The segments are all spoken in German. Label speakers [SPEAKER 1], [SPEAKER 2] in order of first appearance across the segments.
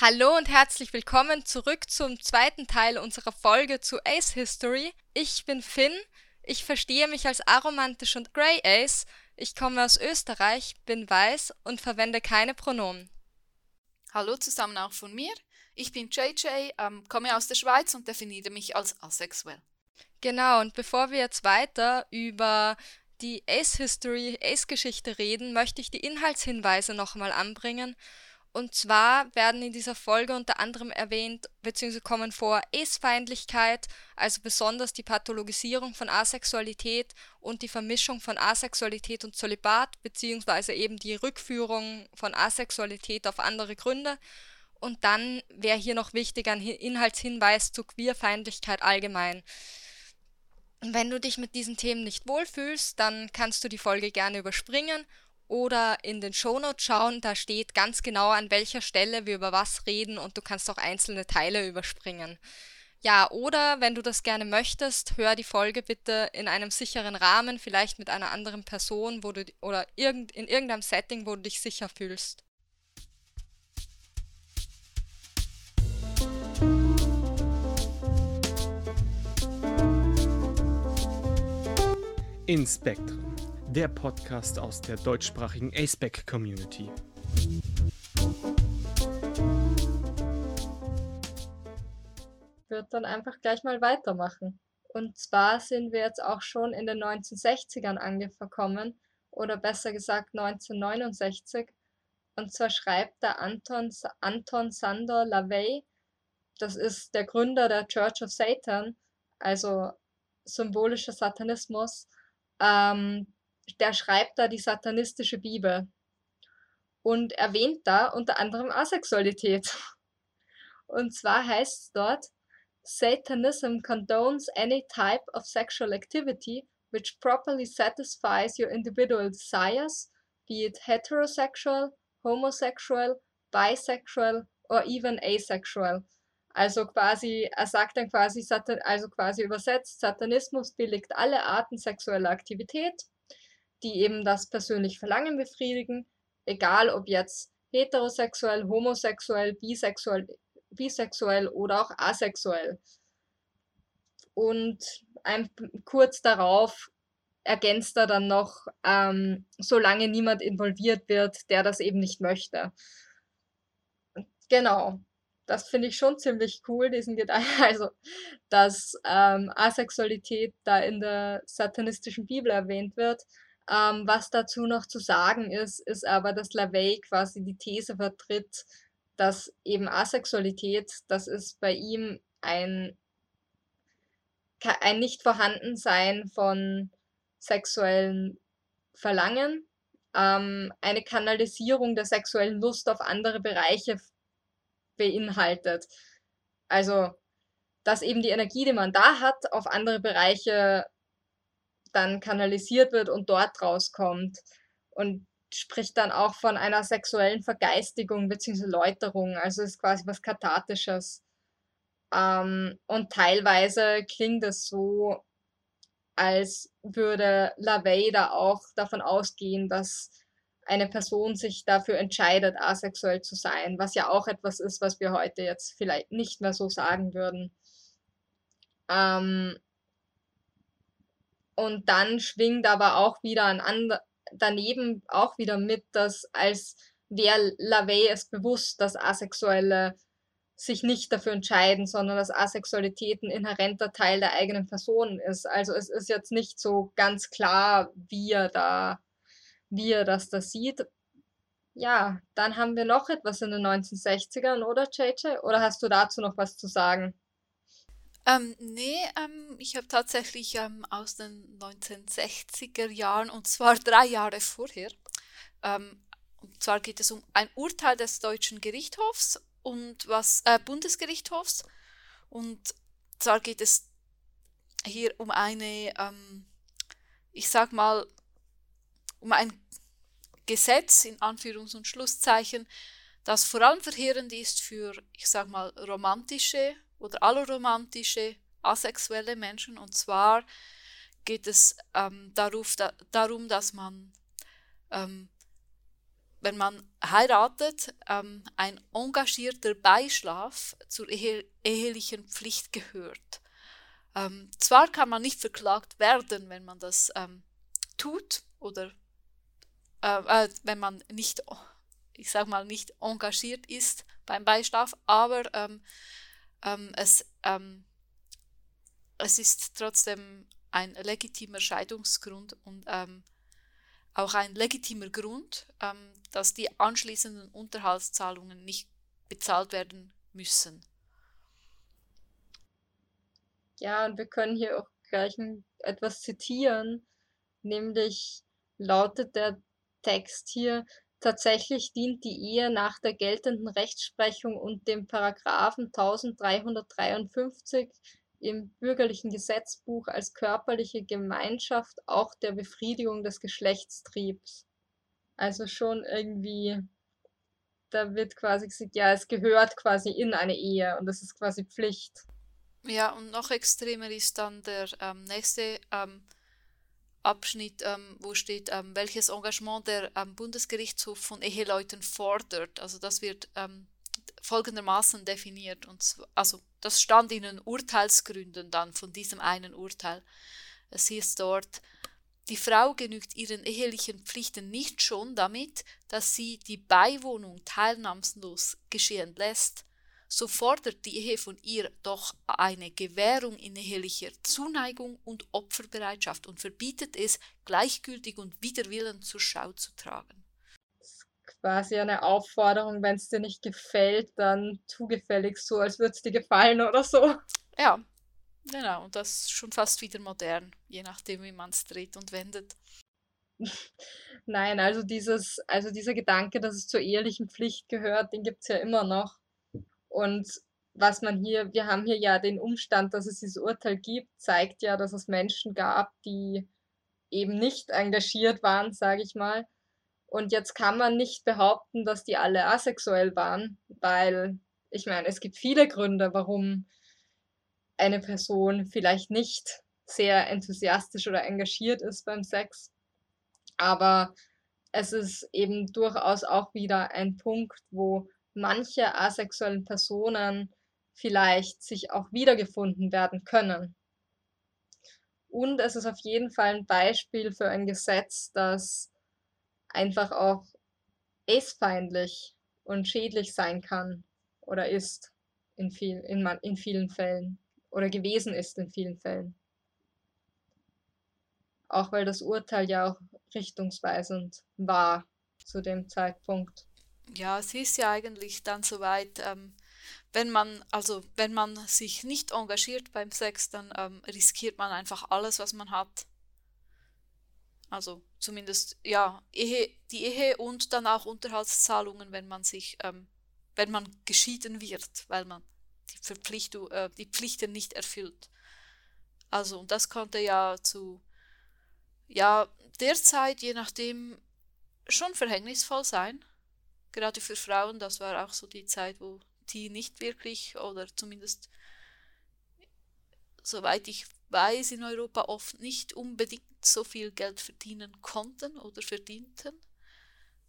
[SPEAKER 1] Hallo und herzlich willkommen zurück zum zweiten Teil unserer Folge zu Ace History. Ich bin Finn, ich verstehe mich als aromantisch und Grey Ace, ich komme aus Österreich, bin weiß und verwende keine Pronomen.
[SPEAKER 2] Hallo zusammen auch von mir. Ich bin JJ, ähm, komme aus der Schweiz und definiere mich als asexuell.
[SPEAKER 1] Genau, und bevor wir jetzt weiter über die Ace History, Ace Geschichte reden, möchte ich die Inhaltshinweise nochmal anbringen. Und zwar werden in dieser Folge unter anderem erwähnt bzw. kommen vor Es-Feindlichkeit, also besonders die Pathologisierung von Asexualität und die Vermischung von Asexualität und Zölibat bzw. eben die Rückführung von Asexualität auf andere Gründe. Und dann wäre hier noch wichtig ein Inhaltshinweis zu Queerfeindlichkeit allgemein. Wenn du dich mit diesen Themen nicht wohlfühlst, dann kannst du die Folge gerne überspringen oder in den Shownotes schauen, da steht ganz genau, an welcher Stelle wir über was reden und du kannst auch einzelne Teile überspringen. Ja, oder wenn du das gerne möchtest, hör die Folge bitte in einem sicheren Rahmen, vielleicht mit einer anderen Person, wo du oder irgend, in irgendeinem Setting, wo du dich sicher fühlst.
[SPEAKER 3] Inspektren der Podcast aus der deutschsprachigen aceback Community.
[SPEAKER 1] Ich würde dann einfach gleich mal weitermachen. Und zwar sind wir jetzt auch schon in den 1960ern angekommen, oder besser gesagt 1969. Und zwar schreibt der Anton, Anton Sandor LaVey, das ist der Gründer der Church of Satan, also symbolischer Satanismus, ähm, der schreibt da die satanistische Bibel und erwähnt da unter anderem Asexualität. Und zwar heißt es dort, Satanism condones any type of sexual activity which properly satisfies your individual desires, be it heterosexual, homosexual, bisexual or even asexual. Also quasi, er sagt dann quasi, also quasi übersetzt, Satanismus billigt alle Arten sexueller Aktivität die eben das persönliche Verlangen befriedigen, egal ob jetzt heterosexuell, homosexuell, bisexuell, bisexuell oder auch asexuell. Und ein, kurz darauf ergänzt er dann noch, ähm, solange niemand involviert wird, der das eben nicht möchte. Genau, das finde ich schon ziemlich cool, diesen Gedanken, also dass ähm, Asexualität da in der satanistischen Bibel erwähnt wird ähm, was dazu noch zu sagen ist, ist aber, dass LaVey quasi die These vertritt, dass eben Asexualität, das ist bei ihm ein, ein Nicht-Vorhandensein von sexuellen Verlangen, ähm, eine Kanalisierung der sexuellen Lust auf andere Bereiche beinhaltet. Also, dass eben die Energie, die man da hat, auf andere Bereiche dann kanalisiert wird und dort rauskommt. Und spricht dann auch von einer sexuellen Vergeistigung bzw. Läuterung. Also ist quasi was Kathartisches. Ähm, und teilweise klingt es so, als würde LaVey da auch davon ausgehen, dass eine Person sich dafür entscheidet, asexuell zu sein, was ja auch etwas ist, was wir heute jetzt vielleicht nicht mehr so sagen würden. Ähm, und dann schwingt aber auch wieder ein and daneben auch wieder mit, dass als wäre LaVey es bewusst, dass Asexuelle sich nicht dafür entscheiden, sondern dass Asexualität ein inhärenter Teil der eigenen Person ist. Also es ist jetzt nicht so ganz klar, wie er da, wie er das da sieht. Ja, dann haben wir noch etwas in den 1960ern, oder JJ? Oder hast du dazu noch was zu sagen?
[SPEAKER 2] Ähm, nee, ähm, ich habe tatsächlich ähm, aus den 1960er Jahren, und zwar drei Jahre vorher, ähm, und zwar geht es um ein Urteil des deutschen Gerichtshofs und was äh, Bundesgerichtshofs. Und zwar geht es hier um eine, ähm, ich sag mal, um ein Gesetz in Anführungs- und Schlusszeichen, das vor allem verheerend ist für, ich sag mal, romantische oder alloromantische, asexuelle Menschen. Und zwar geht es ähm, darauf, da, darum, dass man ähm, wenn man heiratet, ähm, ein engagierter Beischlaf zur ehe ehelichen Pflicht gehört. Ähm, zwar kann man nicht verklagt werden, wenn man das ähm, tut oder äh, äh, wenn man nicht, ich sag mal, nicht engagiert ist beim Beischlaf, aber ähm, es, ähm, es ist trotzdem ein legitimer Scheidungsgrund und ähm, auch ein legitimer Grund, ähm, dass die anschließenden Unterhaltszahlungen nicht bezahlt werden müssen.
[SPEAKER 1] Ja, und wir können hier auch gleich etwas zitieren, nämlich lautet der Text hier, tatsächlich dient die Ehe nach der geltenden Rechtsprechung und dem Paragraphen 1353 im bürgerlichen Gesetzbuch als körperliche Gemeinschaft auch der Befriedigung des Geschlechtstriebs. Also schon irgendwie, da wird quasi gesagt, ja, es gehört quasi in eine Ehe und das ist quasi Pflicht.
[SPEAKER 2] Ja, und noch extremer ist dann der ähm, nächste ähm, Abschnitt, ähm, wo steht, ähm, welches Engagement der ähm, Bundesgerichtshof von Eheleuten fordert. Also das wird ähm, folgendermaßen definiert. Und zwar, also das stand in den Urteilsgründen dann von diesem einen Urteil. Es hieß dort, die Frau genügt ihren ehelichen Pflichten nicht schon damit, dass sie die Beiwohnung teilnahmslos geschehen lässt, so fordert die Ehe von ihr doch eine Gewährung in ehelicher Zuneigung und Opferbereitschaft und verbietet es, gleichgültig und wider Willen zur Schau zu tragen.
[SPEAKER 1] Das ist quasi eine Aufforderung, wenn es dir nicht gefällt, dann tu gefälligst so, als würde es dir gefallen oder so.
[SPEAKER 2] Ja, genau, und das ist schon fast wieder modern, je nachdem, wie man es dreht und wendet.
[SPEAKER 1] Nein, also dieses, also dieser Gedanke, dass es zur ehelichen Pflicht gehört, den gibt es ja immer noch. Und was man hier, wir haben hier ja den Umstand, dass es dieses Urteil gibt, zeigt ja, dass es Menschen gab, die eben nicht engagiert waren, sage ich mal. Und jetzt kann man nicht behaupten, dass die alle asexuell waren, weil ich meine, es gibt viele Gründe, warum eine Person vielleicht nicht sehr enthusiastisch oder engagiert ist beim Sex. Aber es ist eben durchaus auch wieder ein Punkt, wo manche asexuellen Personen vielleicht sich auch wiedergefunden werden können. Und es ist auf jeden Fall ein Beispiel für ein Gesetz, das einfach auch ace-feindlich und schädlich sein kann oder ist in, viel, in, in vielen Fällen oder gewesen ist in vielen Fällen. Auch weil das Urteil ja auch richtungsweisend war zu dem Zeitpunkt
[SPEAKER 2] ja, es ist ja eigentlich dann soweit, ähm, wenn man, also wenn man sich nicht engagiert beim Sex, dann ähm, riskiert man einfach alles, was man hat. Also zumindest, ja, Ehe, die Ehe und dann auch Unterhaltszahlungen, wenn man sich, ähm, wenn man geschieden wird, weil man die Verpflichtung, äh, die Pflichten nicht erfüllt. Also, und das konnte ja zu, ja, derzeit, je nachdem, schon verhängnisvoll sein gerade für Frauen, das war auch so die Zeit, wo die nicht wirklich oder zumindest soweit ich weiß in Europa oft nicht unbedingt so viel Geld verdienen konnten oder verdienten,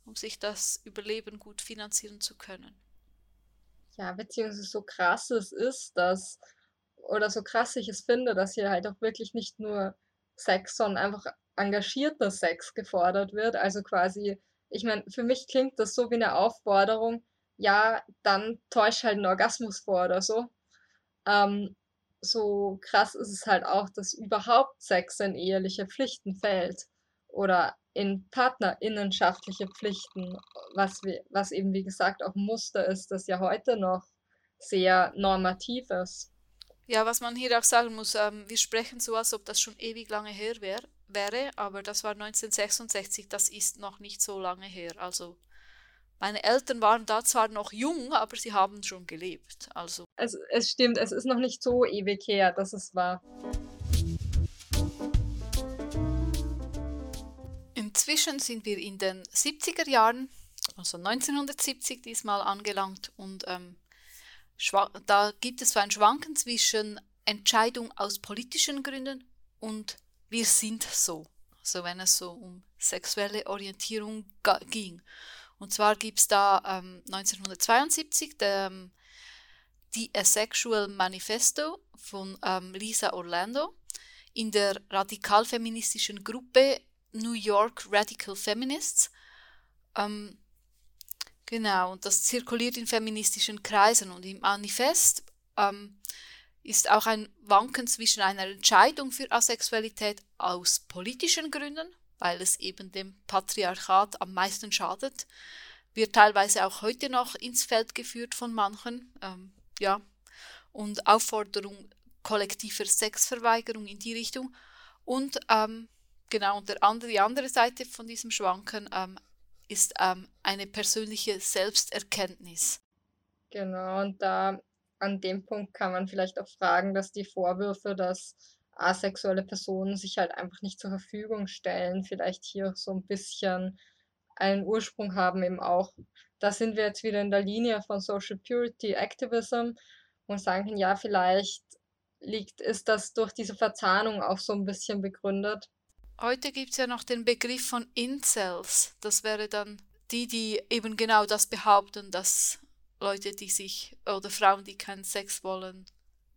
[SPEAKER 2] um sich das Überleben gut finanzieren zu können.
[SPEAKER 1] Ja, beziehungsweise so krass es ist, dass, oder so krass ich es finde, dass hier halt auch wirklich nicht nur Sex, sondern einfach engagierter Sex gefordert wird. Also quasi ich meine, für mich klingt das so wie eine Aufforderung, ja, dann täusch halt einen Orgasmus vor oder so. Ähm, so krass ist es halt auch, dass überhaupt Sex in eheliche Pflichten fällt oder in partnerinnenschaftliche Pflichten, was, was eben wie gesagt auch ein Muster ist, das ja heute noch sehr normativ ist.
[SPEAKER 2] Ja, was man hier auch sagen muss, ähm, wir sprechen so, als ob das schon ewig lange her wäre wäre, aber das war 1966, das ist noch nicht so lange her. Also meine Eltern waren da zwar noch jung, aber sie haben schon gelebt. Also
[SPEAKER 1] es, es stimmt, es ist noch nicht so ewig her, dass es war.
[SPEAKER 2] Inzwischen sind wir in den 70er Jahren, also 1970 diesmal angelangt und ähm, da gibt es so ein Schwanken zwischen Entscheidung aus politischen Gründen und wir sind so. Also wenn es so um sexuelle Orientierung ging. Und zwar gibt es da ähm, 1972 der, ähm, die Asexual Manifesto von ähm, Lisa Orlando in der radikal-feministischen Gruppe New York Radical Feminists. Ähm, genau, und das zirkuliert in feministischen Kreisen und im Manifest ähm, ist auch ein Wanken zwischen einer Entscheidung für Asexualität aus politischen Gründen, weil es eben dem Patriarchat am meisten schadet, wird teilweise auch heute noch ins Feld geführt von manchen, ähm, ja, und Aufforderung kollektiver Sexverweigerung in die Richtung. Und ähm, genau, und der andere, die andere Seite von diesem Schwanken ähm, ist ähm, eine persönliche Selbsterkenntnis.
[SPEAKER 1] Genau, und da an dem Punkt kann man vielleicht auch fragen, dass die Vorwürfe, dass asexuelle Personen sich halt einfach nicht zur Verfügung stellen, vielleicht hier so ein bisschen einen Ursprung haben eben auch. Da sind wir jetzt wieder in der Linie von Social Purity Activism und sagen, ja, vielleicht liegt, ist das durch diese Verzahnung auch so ein bisschen begründet.
[SPEAKER 2] Heute gibt es ja noch den Begriff von Incels. Das wäre dann die, die eben genau das behaupten, dass Leute, die sich oder Frauen, die keinen Sex wollen,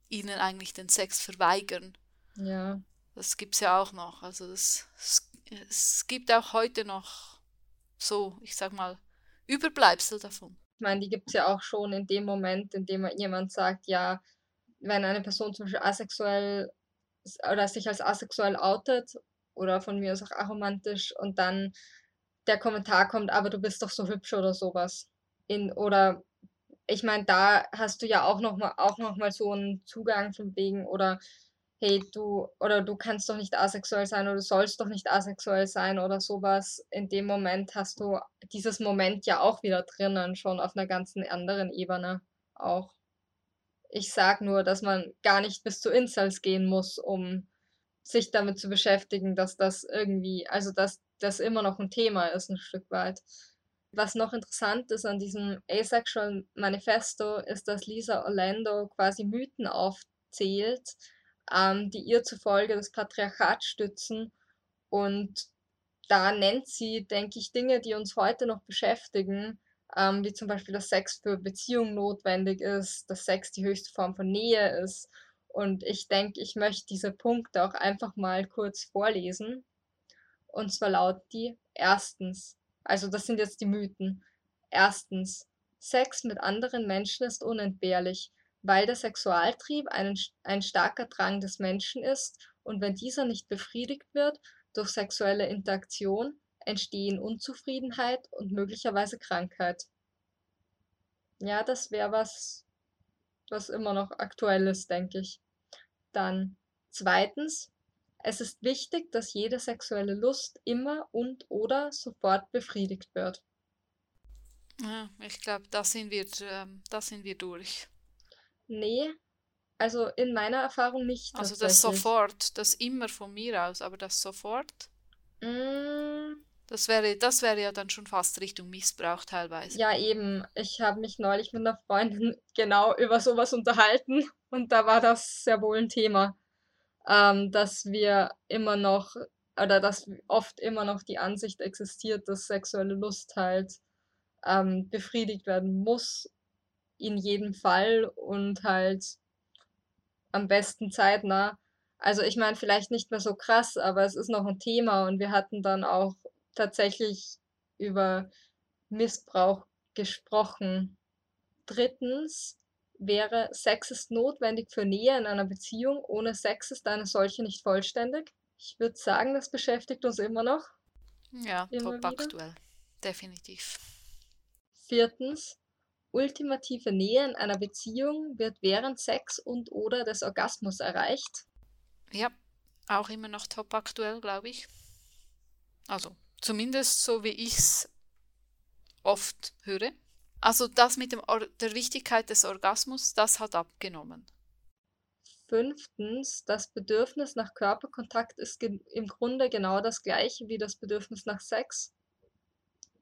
[SPEAKER 2] ihnen eigentlich den Sex verweigern.
[SPEAKER 1] Ja.
[SPEAKER 2] Das gibt es ja auch noch. Also das, es, es gibt auch heute noch so, ich sag mal, Überbleibsel davon.
[SPEAKER 1] Ich meine, die gibt es ja auch schon in dem Moment, in dem jemand sagt, ja, wenn eine Person zum Beispiel asexuell oder sich als asexuell outet oder von mir aus auch aromantisch und dann der Kommentar kommt, aber du bist doch so hübsch oder sowas. In, oder ich meine, da hast du ja auch nochmal auch noch mal so einen Zugang von wegen, oder hey, du, oder du kannst doch nicht asexuell sein oder du sollst doch nicht asexuell sein oder sowas. In dem Moment hast du dieses Moment ja auch wieder drinnen, schon auf einer ganzen anderen Ebene auch. Ich sag nur, dass man gar nicht bis zu Incels gehen muss, um sich damit zu beschäftigen, dass das irgendwie, also dass das immer noch ein Thema ist, ein Stück weit. Was noch interessant ist an diesem Asexual Manifesto, ist, dass Lisa Orlando quasi Mythen aufzählt, ähm, die ihr zufolge das Patriarchat stützen. Und da nennt sie, denke ich, Dinge, die uns heute noch beschäftigen, ähm, wie zum Beispiel, dass Sex für Beziehungen notwendig ist, dass Sex die höchste Form von Nähe ist. Und ich denke, ich möchte diese Punkte auch einfach mal kurz vorlesen. Und zwar lautet die erstens, also das sind jetzt die Mythen. Erstens, Sex mit anderen Menschen ist unentbehrlich, weil der Sexualtrieb einen, ein starker Drang des Menschen ist und wenn dieser nicht befriedigt wird durch sexuelle Interaktion, entstehen Unzufriedenheit und möglicherweise Krankheit. Ja, das wäre was, was immer noch aktuell ist, denke ich. Dann zweitens, es ist wichtig, dass jede sexuelle Lust immer und oder sofort befriedigt wird.
[SPEAKER 2] Ja, ich glaube, da sind wir, ähm, da sind wir durch.
[SPEAKER 1] Nee, also in meiner Erfahrung nicht.
[SPEAKER 2] Also das sofort, das immer von mir aus, aber das sofort.
[SPEAKER 1] Mm.
[SPEAKER 2] Das wäre, das wäre ja dann schon fast Richtung Missbrauch teilweise.
[SPEAKER 1] Ja, eben. Ich habe mich neulich mit einer Freundin genau über sowas unterhalten und da war das sehr wohl ein Thema ähm, dass wir immer noch oder dass oft immer noch die Ansicht existiert, dass sexuelle Lust halt ähm, befriedigt werden muss in jedem Fall und halt am besten zeitnah. Also ich meine, vielleicht nicht mehr so krass, aber es ist noch ein Thema und wir hatten dann auch tatsächlich über Missbrauch gesprochen. Drittens, wäre, Sex ist notwendig für Nähe in einer Beziehung. Ohne Sex ist eine solche nicht vollständig. Ich würde sagen, das beschäftigt uns immer noch.
[SPEAKER 2] Ja, immer top wieder. aktuell. Definitiv.
[SPEAKER 1] Viertens, ultimative Nähe in einer Beziehung wird während Sex und oder des Orgasmus erreicht.
[SPEAKER 2] Ja, auch immer noch top aktuell, glaube ich. Also, zumindest so wie ich es oft höre. Also das mit der Wichtigkeit des Orgasmus, das hat abgenommen.
[SPEAKER 1] Fünftens, das Bedürfnis nach Körperkontakt ist im Grunde genau das gleiche wie das Bedürfnis nach Sex.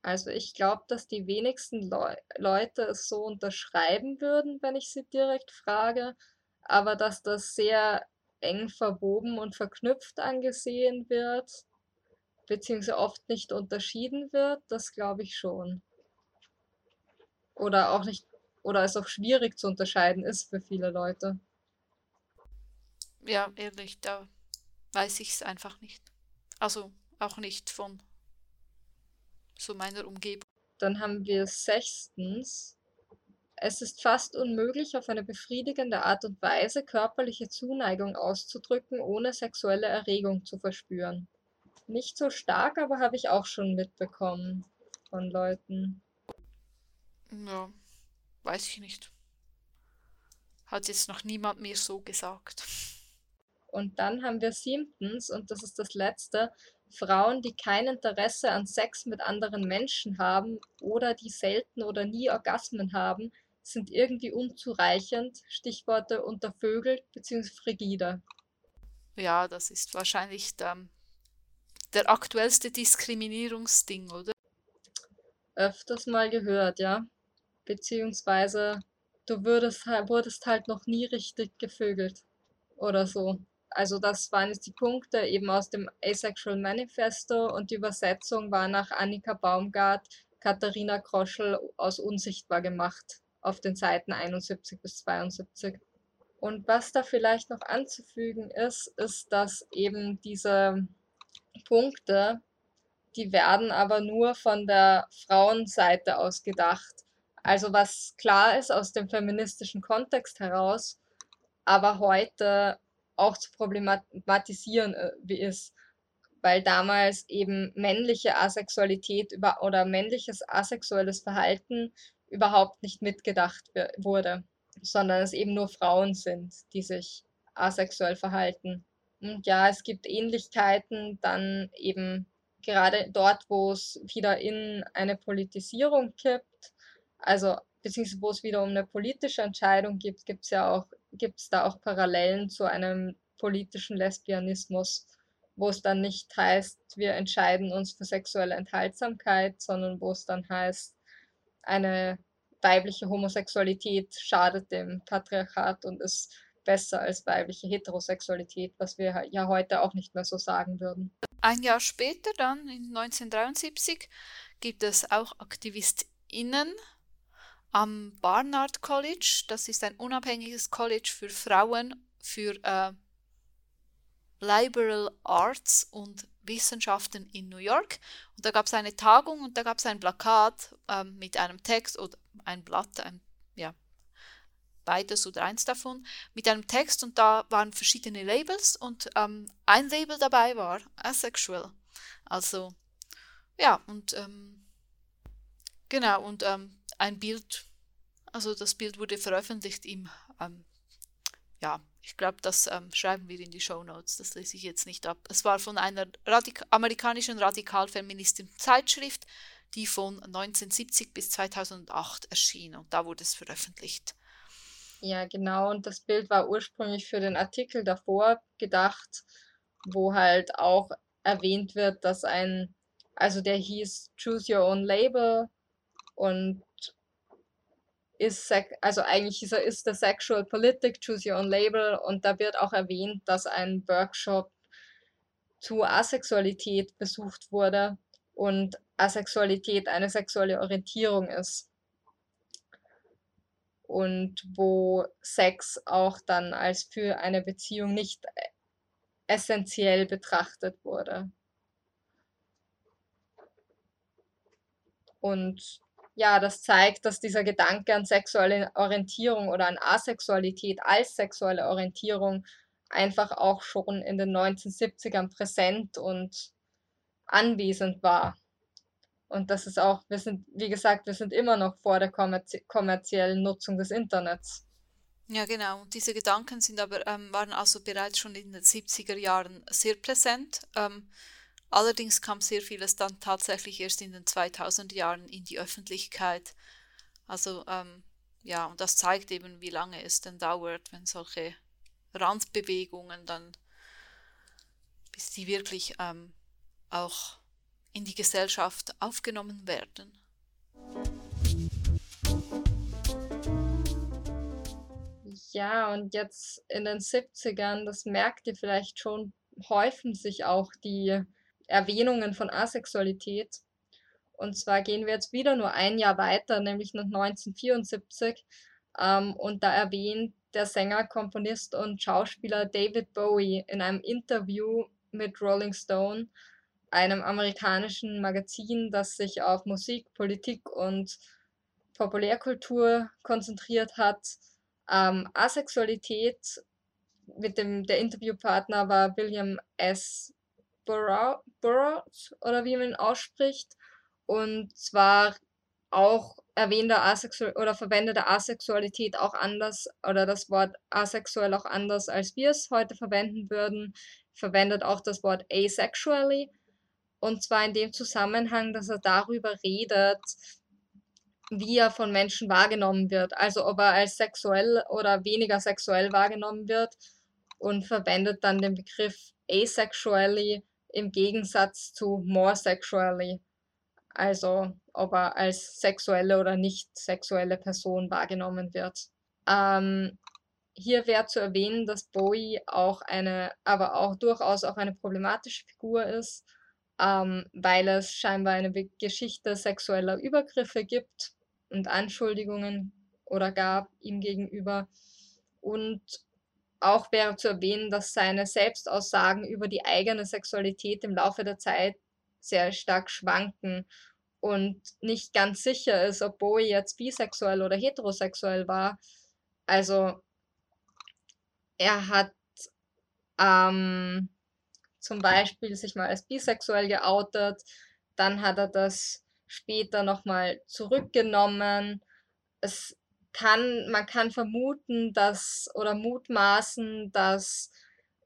[SPEAKER 1] Also ich glaube, dass die wenigsten Le Leute es so unterschreiben würden, wenn ich sie direkt frage, aber dass das sehr eng verwoben und verknüpft angesehen wird, beziehungsweise oft nicht unterschieden wird, das glaube ich schon. Oder auch nicht oder es auch schwierig zu unterscheiden ist für viele Leute.
[SPEAKER 2] Ja, ehrlich, da weiß ich es einfach nicht. Also auch nicht von so meiner Umgebung.
[SPEAKER 1] Dann haben wir sechstens. Es ist fast unmöglich, auf eine befriedigende Art und Weise körperliche Zuneigung auszudrücken, ohne sexuelle Erregung zu verspüren. Nicht so stark, aber habe ich auch schon mitbekommen von Leuten.
[SPEAKER 2] Ja, weiß ich nicht. Hat jetzt noch niemand mir so gesagt.
[SPEAKER 1] Und dann haben wir siebtens, und das ist das letzte, Frauen, die kein Interesse an Sex mit anderen Menschen haben oder die selten oder nie Orgasmen haben, sind irgendwie unzureichend. Stichworte untervögelt bzw. frigide.
[SPEAKER 2] Ja, das ist wahrscheinlich der, der aktuellste Diskriminierungsding, oder?
[SPEAKER 1] Öfters mal gehört, ja. Beziehungsweise du würdest, wurdest halt noch nie richtig gevögelt oder so. Also das waren jetzt die Punkte eben aus dem Asexual Manifesto und die Übersetzung war nach Annika Baumgart, Katharina Kroschel aus Unsichtbar gemacht auf den Seiten 71 bis 72. Und was da vielleicht noch anzufügen ist, ist, dass eben diese Punkte, die werden aber nur von der Frauenseite aus gedacht. Also was klar ist aus dem feministischen Kontext heraus, aber heute auch zu problematisieren äh, wie ist, weil damals eben männliche Asexualität über oder männliches asexuelles Verhalten überhaupt nicht mitgedacht wurde, sondern es eben nur Frauen sind, die sich asexuell verhalten. Und ja, es gibt Ähnlichkeiten dann eben gerade dort, wo es wieder in eine Politisierung kippt, also beziehungsweise wo es wieder um eine politische Entscheidung gibt, gibt es ja auch, gibt es da auch Parallelen zu einem politischen Lesbianismus, wo es dann nicht heißt, wir entscheiden uns für sexuelle Enthaltsamkeit, sondern wo es dann heißt, eine weibliche Homosexualität schadet dem Patriarchat und ist besser als weibliche Heterosexualität, was wir ja heute auch nicht mehr so sagen würden.
[SPEAKER 2] Ein Jahr später, dann in 1973, gibt es auch AktivistInnen am Barnard College. Das ist ein unabhängiges College für Frauen für äh, Liberal Arts und Wissenschaften in New York. Und da gab es eine Tagung und da gab es ein Plakat äh, mit einem Text oder ein Blatt, ein, ja, beides oder eins davon, mit einem Text und da waren verschiedene Labels und ähm, ein Label dabei war asexual. Also, ja, und ähm, genau, und ähm, ein Bild, also das Bild wurde veröffentlicht im, ähm, ja, ich glaube, das ähm, schreiben wir in die Show Notes, das lese ich jetzt nicht ab. Es war von einer Radik amerikanischen radikalfeministischen Zeitschrift, die von 1970 bis 2008 erschien und da wurde es veröffentlicht.
[SPEAKER 1] Ja, genau, und das Bild war ursprünglich für den Artikel davor gedacht, wo halt auch erwähnt wird, dass ein, also der hieß Choose Your Own Label und ist, also eigentlich ist, ist der Sexual Politic, Choose Your Own Label und da wird auch erwähnt, dass ein Workshop zu Asexualität besucht wurde und Asexualität eine sexuelle Orientierung ist. Und wo Sex auch dann als für eine Beziehung nicht essentiell betrachtet wurde. Und ja, das zeigt, dass dieser Gedanke an sexuelle Orientierung oder an Asexualität als sexuelle Orientierung einfach auch schon in den 1970ern präsent und anwesend war. Und das ist auch, wir sind, wie gesagt, wir sind immer noch vor der kommerzie kommerziellen Nutzung des Internets.
[SPEAKER 2] Ja, genau. Diese Gedanken sind aber, ähm, waren also bereits schon in den 70er Jahren sehr präsent. Ähm, Allerdings kam sehr vieles dann tatsächlich erst in den 2000 Jahren in die Öffentlichkeit. Also ähm, ja, und das zeigt eben, wie lange es denn dauert, wenn solche Randbewegungen dann, bis die wirklich ähm, auch in die Gesellschaft aufgenommen werden.
[SPEAKER 1] Ja, und jetzt in den 70ern, das merkt ihr vielleicht schon, häufen sich auch die Erwähnungen von Asexualität. Und zwar gehen wir jetzt wieder nur ein Jahr weiter, nämlich nach 1974. Ähm, und da erwähnt der Sänger, Komponist und Schauspieler David Bowie in einem Interview mit Rolling Stone, einem amerikanischen Magazin, das sich auf Musik, Politik und Populärkultur konzentriert hat, ähm, Asexualität mit dem der Interviewpartner war William S. Burroughs oder wie man ihn ausspricht. Und zwar auch erwähnte Asexual oder verwendete Asexualität auch anders oder das Wort asexuell auch anders, als wir es heute verwenden würden, verwendet auch das Wort asexually. Und zwar in dem Zusammenhang, dass er darüber redet, wie er von Menschen wahrgenommen wird, also ob er als sexuell oder weniger sexuell wahrgenommen wird und verwendet dann den Begriff asexually im Gegensatz zu more sexually. Also ob er als sexuelle oder nicht sexuelle Person wahrgenommen wird. Ähm, hier wäre zu erwähnen, dass Bowie auch eine, aber auch durchaus auch eine problematische Figur ist, ähm, weil es scheinbar eine Geschichte sexueller Übergriffe gibt und Anschuldigungen oder gab ihm gegenüber. Und auch wäre zu erwähnen, dass seine Selbstaussagen über die eigene Sexualität im Laufe der Zeit sehr stark schwanken und nicht ganz sicher ist, ob Bowie jetzt bisexuell oder heterosexuell war. Also er hat ähm, zum Beispiel sich mal als bisexuell geoutet, dann hat er das später nochmal zurückgenommen. Es kann, man kann vermuten, dass oder mutmaßen, dass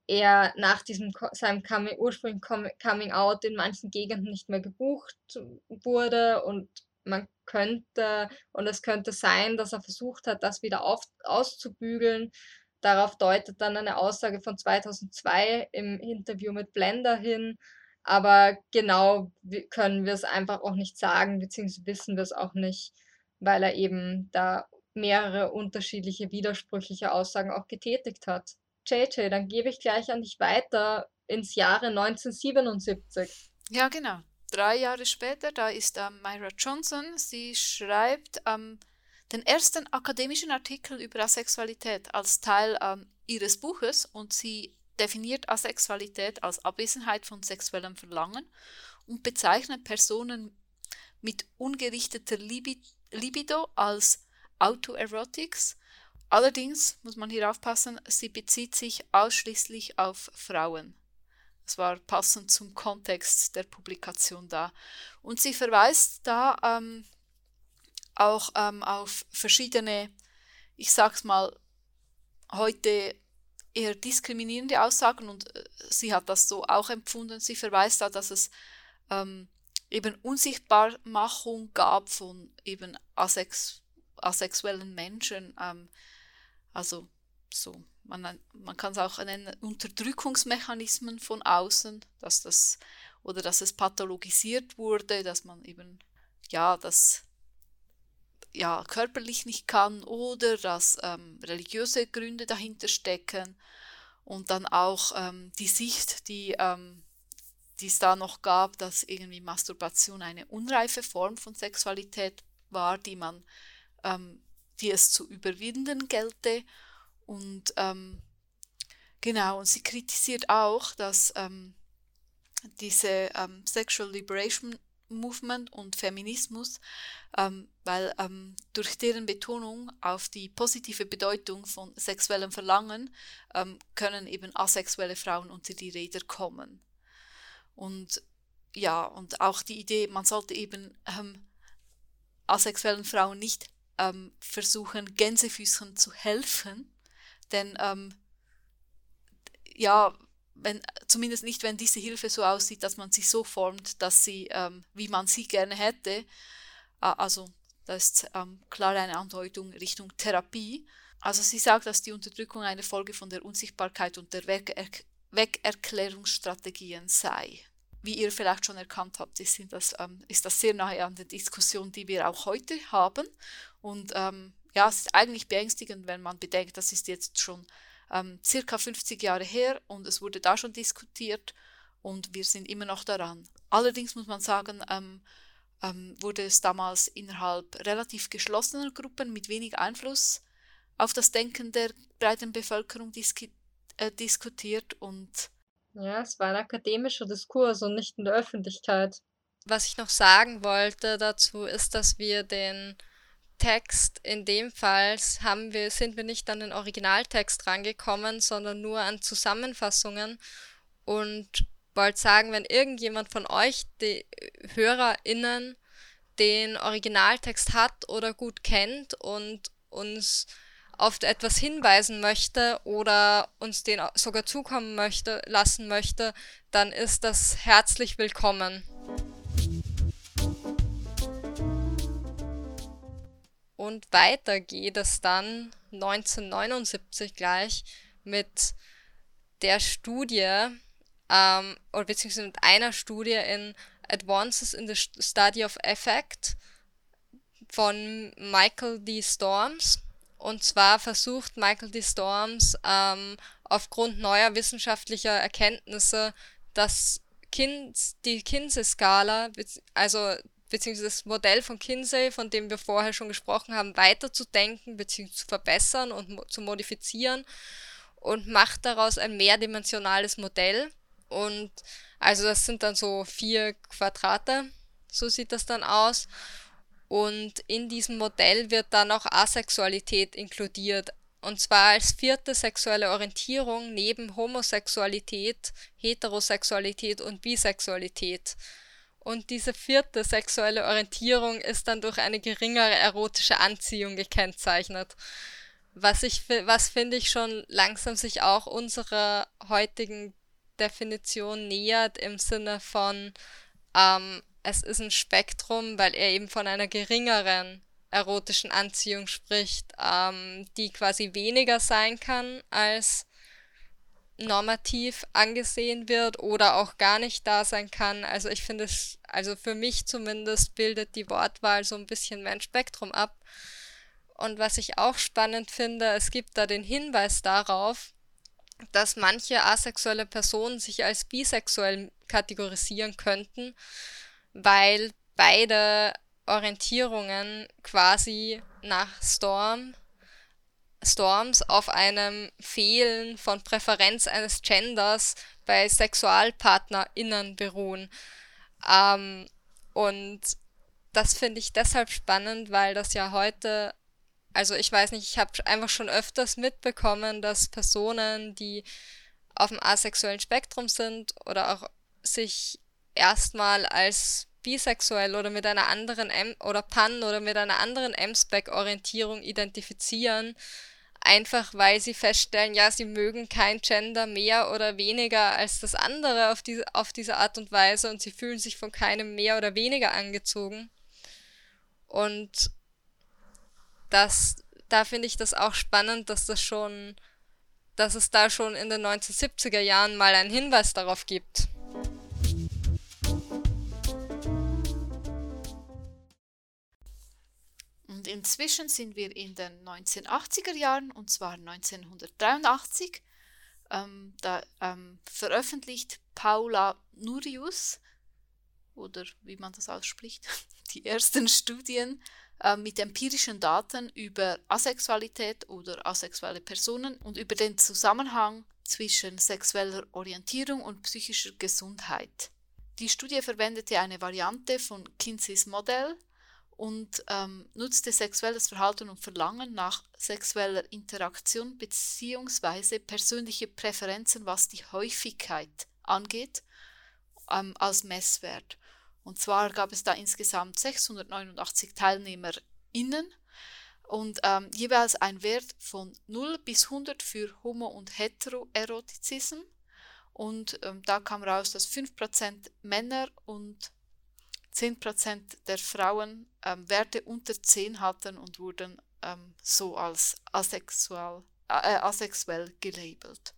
[SPEAKER 1] er nach diesem seinem Coming, ursprünglichen Coming Out in manchen Gegenden nicht mehr gebucht wurde und man könnte und es könnte sein, dass er versucht hat, das wieder auf, auszubügeln. Darauf deutet dann eine Aussage von 2002 im Interview mit Blender hin. Aber genau können wir es einfach auch nicht sagen, beziehungsweise wissen wir es auch nicht, weil er eben da mehrere unterschiedliche widersprüchliche Aussagen auch getätigt hat. JJ, dann gebe ich gleich an dich weiter ins Jahre 1977.
[SPEAKER 2] Ja, genau. Drei Jahre später, da ist ähm, Myra Johnson. Sie schreibt ähm, den ersten akademischen Artikel über Asexualität als Teil ähm, ihres Buches und sie definiert Asexualität als Abwesenheit von sexuellem Verlangen und bezeichnet Personen mit ungerichteter Libido als Autoerotics Allerdings muss man hier aufpassen, sie bezieht sich ausschließlich auf Frauen. Das war passend zum Kontext der Publikation da. Und sie verweist da ähm, auch ähm, auf verschiedene, ich sag's mal, heute eher diskriminierende Aussagen und äh, sie hat das so auch empfunden. Sie verweist da, dass es ähm, eben Unsichtbarmachung gab von eben asex asexuellen Menschen. Ähm, also so, man, man kann es auch nennen Unterdrückungsmechanismen von außen, dass das oder dass es pathologisiert wurde, dass man eben ja das ja körperlich nicht kann oder dass ähm, religiöse Gründe dahinter stecken und dann auch ähm, die Sicht, die ähm, die es da noch gab, dass irgendwie Masturbation eine unreife Form von Sexualität war, die man ähm, die es zu überwinden gelte. Und ähm, genau, und sie kritisiert auch, dass ähm, diese ähm, Sexual Liberation Movement und Feminismus, ähm, weil ähm, durch deren Betonung auf die positive Bedeutung von sexuellem Verlangen können eben asexuelle Frauen unter die Räder kommen. Und ja, und auch die Idee, man sollte eben ähm, asexuellen Frauen nicht ähm, versuchen, Gänsefüßchen zu helfen. Denn ähm, ja, wenn, zumindest nicht, wenn diese Hilfe so aussieht, dass man sie so formt, dass sie, ähm, wie man sie gerne hätte. Äh, also das ist ähm, klar eine Andeutung Richtung Therapie. Also sie sagt, dass die Unterdrückung eine Folge von der Unsichtbarkeit und der Weger Wegerklärungsstrategien sei wie ihr vielleicht schon erkannt habt, ist das, ähm, ist das sehr nahe an der Diskussion, die wir auch heute haben. Und ähm, ja, es ist eigentlich beängstigend, wenn man bedenkt, das ist jetzt schon ähm, circa 50 Jahre her und es wurde da schon diskutiert und wir sind immer noch daran. Allerdings muss man sagen, ähm, ähm, wurde es damals innerhalb relativ geschlossener Gruppen mit wenig Einfluss auf das Denken der breiten Bevölkerung diski äh, diskutiert und
[SPEAKER 1] ja, es war ein akademischer Diskurs und nicht in der Öffentlichkeit. Was ich noch sagen wollte dazu ist, dass wir den Text in dem Fall haben wir, sind wir nicht an den Originaltext rangekommen, sondern nur an Zusammenfassungen und wollte sagen, wenn irgendjemand von euch, die HörerInnen, den Originaltext hat oder gut kennt und uns auf etwas hinweisen möchte oder uns den sogar zukommen möchte, lassen möchte, dann ist das herzlich willkommen. Und weiter geht es dann 1979 gleich mit der Studie, ähm, oder beziehungsweise mit einer Studie in Advances in the Study of Effect von Michael D. Storms. Und zwar versucht Michael D. Storms ähm, aufgrund neuer wissenschaftlicher Erkenntnisse das kind, die Kinsey-Skala, also beziehungsweise das Modell von Kinsey, von dem wir vorher schon gesprochen haben, weiterzudenken beziehungsweise zu verbessern und mo zu modifizieren und macht daraus ein mehrdimensionales Modell. Und also das sind dann so vier Quadrate, so sieht das dann aus. Und in diesem Modell wird dann auch Asexualität inkludiert. Und zwar als vierte sexuelle Orientierung neben Homosexualität, Heterosexualität und Bisexualität. Und diese vierte sexuelle Orientierung ist dann durch eine geringere erotische Anziehung gekennzeichnet. Was ich, was finde ich schon langsam sich auch unserer heutigen Definition nähert im Sinne von ähm, es ist ein Spektrum, weil er eben von einer geringeren erotischen Anziehung spricht, ähm, die quasi weniger sein kann als normativ angesehen wird oder auch gar nicht da sein kann. Also ich finde es, also für mich zumindest bildet die Wortwahl so ein bisschen mein Spektrum ab. Und was ich auch spannend finde, es gibt da den Hinweis darauf, dass manche asexuelle Personen sich als bisexuell kategorisieren könnten weil beide Orientierungen quasi nach Storm Storms auf einem Fehlen von Präferenz eines Genders bei SexualpartnerInnen beruhen. Ähm, und das finde ich deshalb spannend, weil das ja heute, also ich weiß nicht, ich habe einfach schon öfters mitbekommen, dass Personen, die auf dem asexuellen Spektrum sind oder auch sich erstmal als bisexuell oder mit einer anderen M oder Pan oder mit einer anderen M-Spec-Orientierung identifizieren, einfach weil sie feststellen, ja, sie mögen kein Gender mehr oder weniger als das andere auf diese, auf diese Art und Weise und sie fühlen sich von keinem mehr oder weniger angezogen. Und das, da finde ich das auch spannend, dass das schon, dass es da schon in den 1970er Jahren mal einen Hinweis darauf gibt.
[SPEAKER 2] Inzwischen sind wir in den 1980er Jahren, und zwar 1983. Ähm, da ähm, veröffentlicht Paula Nurius, oder wie man das ausspricht, die ersten Studien äh, mit empirischen Daten über Asexualität oder asexuelle Personen und über den Zusammenhang zwischen sexueller Orientierung und psychischer Gesundheit. Die Studie verwendete eine Variante von Kinseys Modell, und ähm, nutzte sexuelles Verhalten und Verlangen nach sexueller Interaktion bzw. persönliche Präferenzen, was die Häufigkeit angeht, ähm, als Messwert. Und zwar gab es da insgesamt 689 TeilnehmerInnen und ähm, jeweils ein Wert von 0 bis 100 für Homo- und Heteroerotizism. Und ähm, da kam raus, dass 5% Männer und 10% der Frauen ähm, Werte unter 10 hatten und wurden ähm, so als asexuell, äh, asexuell gelabelt.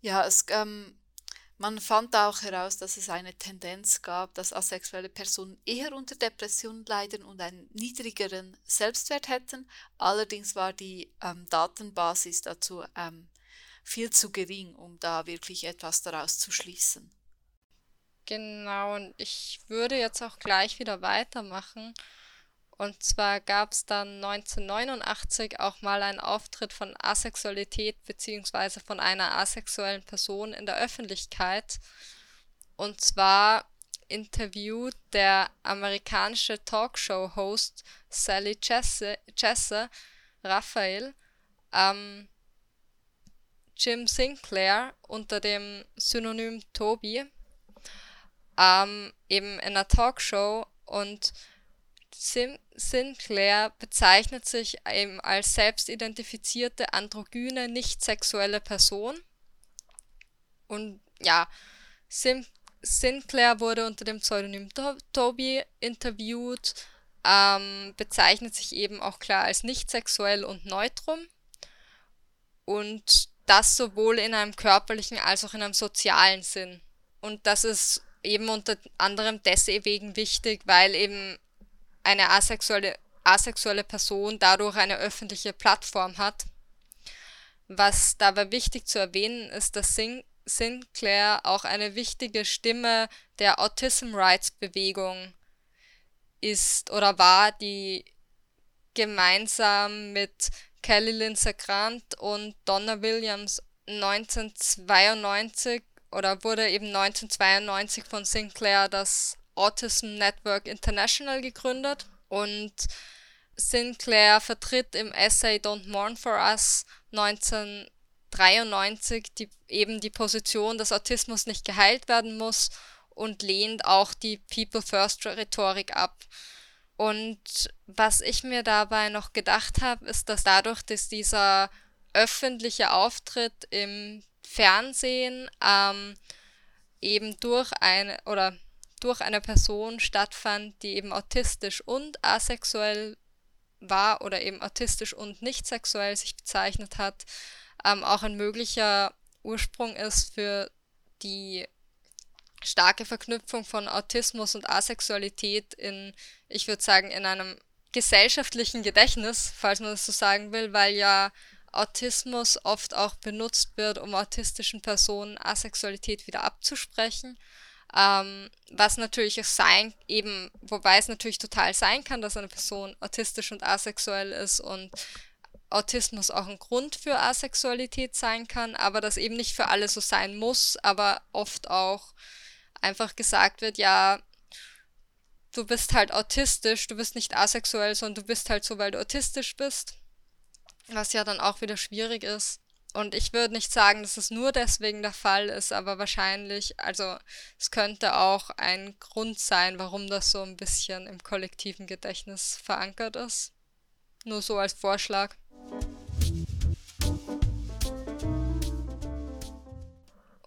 [SPEAKER 2] Ja, es, ähm, man fand auch heraus, dass es eine Tendenz gab, dass asexuelle Personen eher unter Depressionen leiden und einen niedrigeren Selbstwert hätten. Allerdings war die ähm, Datenbasis dazu ähm, viel zu gering, um da wirklich etwas daraus zu schließen.
[SPEAKER 1] Genau, und ich würde jetzt auch gleich wieder weitermachen. Und zwar gab es dann 1989 auch mal einen Auftritt von Asexualität bzw. von einer asexuellen Person in der Öffentlichkeit. Und zwar interviewt der amerikanische Talkshow-Host Sally Chesse, Chesse Raphael ähm, Jim Sinclair unter dem Synonym Toby ähm, eben in einer Talkshow und Sim Sinclair bezeichnet sich eben als selbstidentifizierte androgyne, nicht sexuelle Person. Und ja, Sim Sinclair wurde unter dem Pseudonym to Toby interviewt, ähm, bezeichnet sich eben auch klar als nicht sexuell und neutrum. Und das sowohl in einem körperlichen als auch in einem sozialen Sinn. Und das ist eben unter anderem deswegen wichtig, weil eben eine asexuelle, asexuelle Person dadurch eine öffentliche Plattform hat. Was dabei wichtig zu erwähnen ist, dass Sin Sinclair auch eine wichtige Stimme der Autism Rights Bewegung ist oder war, die gemeinsam mit Kelly Lindsay Grant und Donna Williams 1992 oder wurde eben 1992 von Sinclair das Autism Network International gegründet und Sinclair vertritt im Essay Don't Mourn for Us 1993 die, eben die Position, dass Autismus nicht geheilt werden muss und lehnt auch die People First Rhetorik ab. Und was ich mir dabei noch gedacht habe, ist, dass dadurch, dass dieser öffentliche Auftritt im Fernsehen ähm, eben durch eine oder durch eine Person stattfand, die eben autistisch und asexuell war oder eben autistisch und nicht sexuell sich bezeichnet hat, ähm, auch ein möglicher Ursprung ist für die starke Verknüpfung von Autismus und Asexualität in, ich würde sagen, in einem gesellschaftlichen Gedächtnis, falls man das so sagen will, weil ja Autismus oft auch benutzt wird, um autistischen Personen Asexualität wieder abzusprechen. Ähm, was natürlich auch sein, eben, wobei es natürlich total sein kann, dass eine Person autistisch und asexuell ist und Autismus auch ein Grund für Asexualität sein kann, aber das eben nicht für alle so sein muss, aber oft auch einfach gesagt wird, ja, du bist halt autistisch, du bist nicht asexuell, sondern du bist halt so, weil du autistisch bist was ja dann auch wieder schwierig ist. Und ich würde nicht sagen, dass es nur deswegen der Fall ist, aber wahrscheinlich, also es könnte auch ein Grund sein, warum das so ein bisschen im kollektiven Gedächtnis verankert ist. Nur so als Vorschlag.